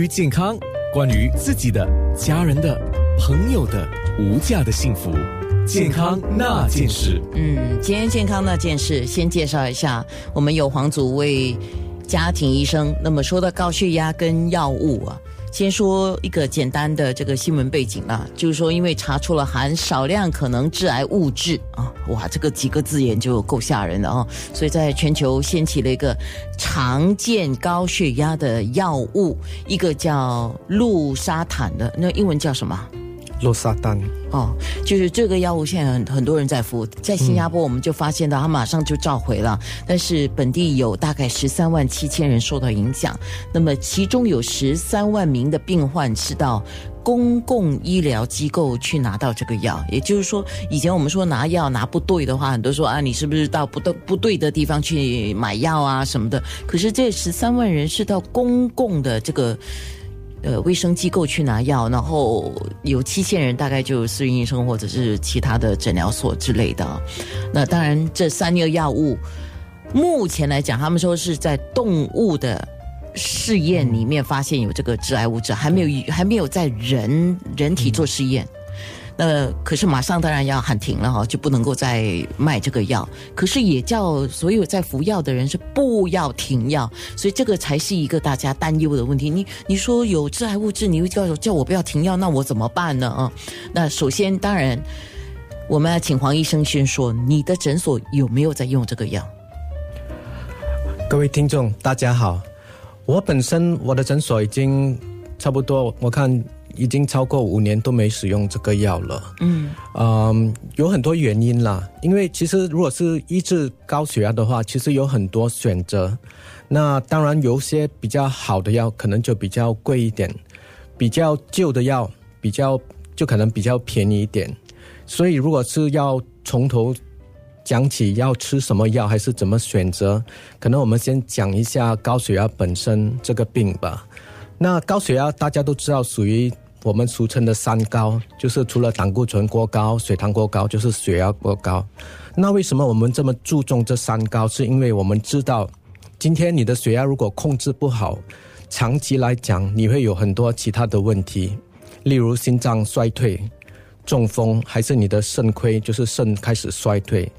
于健康，关于自己的、家人的、朋友的无价的幸福，健康那件事。嗯，今天健康那件事，先介绍一下，我们有黄祖卫家庭医生。那么说到高血压跟药物啊。先说一个简单的这个新闻背景啊，就是说，因为查出了含少量可能致癌物质啊，哇，这个几个字眼就够吓人的啊，所以在全球掀起了一个常见高血压的药物，一个叫氯沙坦的，那英文叫什么？洛萨丹哦，就是这个药物，现在很很多人在服，在新加坡我们就发现到，他马上就召回了。但是本地有大概十三万七千人受到影响，那么其中有十三万名的病患是到公共医疗机构去拿到这个药。也就是说，以前我们说拿药拿不对的话，很多说啊，你是不是到不对不对的地方去买药啊什么的？可是这十三万人是到公共的这个。呃，卫生机构去拿药，然后有七千人，大概就私人医生或者是其他的诊疗所之类的。那当然，这三个药物目前来讲，他们说是在动物的试验里面发现有这个致癌物质，还没有还没有在人人体做试验。那可是马上当然要喊停了哈，就不能够再卖这个药。可是也叫所有在服药的人是不要停药，所以这个才是一个大家担忧的问题。你你说有致癌物质，你又叫叫我不要停药，那我怎么办呢？啊，那首先当然我们要请黄医生先说，你的诊所有没有在用这个药？各位听众大家好，我本身我的诊所已经差不多，我看。已经超过五年都没使用这个药了。嗯，嗯，有很多原因啦。因为其实如果是医治高血压的话，其实有很多选择。那当然有些比较好的药可能就比较贵一点，比较旧的药比较就可能比较便宜一点。所以如果是要从头讲起要吃什么药还是怎么选择，可能我们先讲一下高血压本身这个病吧。那高血压大家都知道，属于我们俗称的三高，就是除了胆固醇过高、血糖过高，就是血压过高。那为什么我们这么注重这三高？是因为我们知道，今天你的血压如果控制不好，长期来讲你会有很多其他的问题，例如心脏衰退、中风，还是你的肾亏，就是肾开始衰退。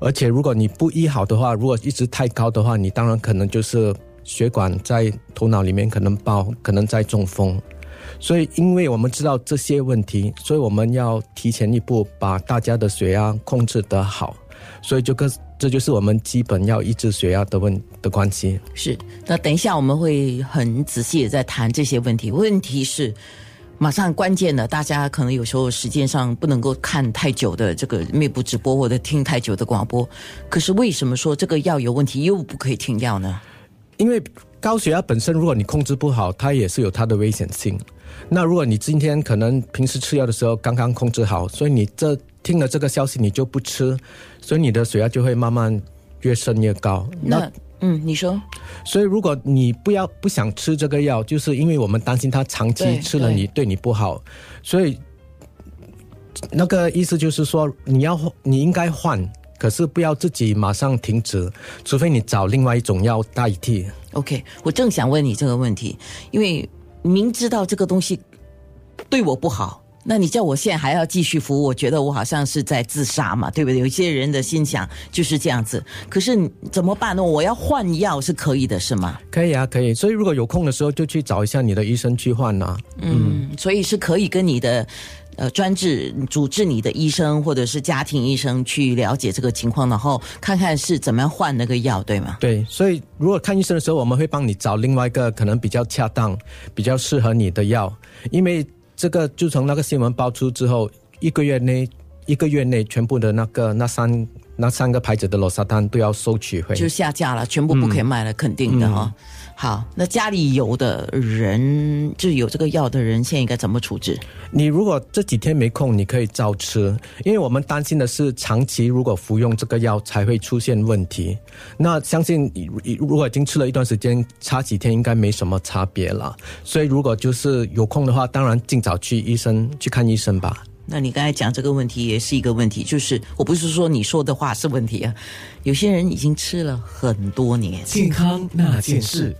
而且如果你不医好的话，如果一直太高的话，你当然可能就是。血管在头脑里面可能爆，可能在中风，所以因为我们知道这些问题，所以我们要提前一步把大家的血压控制得好，所以就跟这就是我们基本要抑制血压的问的关系。是，那等一下我们会很仔细的在谈这些问题。问题是，马上关键的，大家可能有时候时间上不能够看太久的这个面部直播或者听太久的广播，可是为什么说这个药有问题又不可以停药呢？因为高血压本身，如果你控制不好，它也是有它的危险性。那如果你今天可能平时吃药的时候刚刚控制好，所以你这听了这个消息你就不吃，所以你的血压就会慢慢越升越高。那嗯，你说，所以如果你不要不想吃这个药，就是因为我们担心它长期吃了你对你不好，所以那个意思就是说你要你应该换。可是不要自己马上停止，除非你找另外一种药代替。OK，我正想问你这个问题，因为明知道这个东西对我不好，那你叫我现在还要继续服，我觉得我好像是在自杀嘛，对不对？有些人的心想就是这样子。可是怎么办呢？我要换药是可以的，是吗？可以啊，可以。所以如果有空的时候，就去找一下你的医生去换呐。嗯，所以是可以跟你的。呃，专治主治你的医生或者是家庭医生去了解这个情况，然后看看是怎么样换那个药，对吗？对，所以如果看医生的时候，我们会帮你找另外一个可能比较恰当、比较适合你的药，因为这个就从那个新闻爆出之后，一个月内，一个月内全部的那个那三那三个牌子的罗沙丹都要收取回，就下架了，全部不可以卖了，肯定的哈。好，那家里有的人就有这个药的人，现在应该怎么处置？你如果这几天没空，你可以照吃，因为我们担心的是长期如果服用这个药才会出现问题。那相信如果已经吃了一段时间，差几天应该没什么差别了。所以如果就是有空的话，当然尽早去医生去看医生吧。那你刚才讲这个问题也是一个问题，就是我不是说你说的话是问题啊，有些人已经吃了很多年，健康那件事。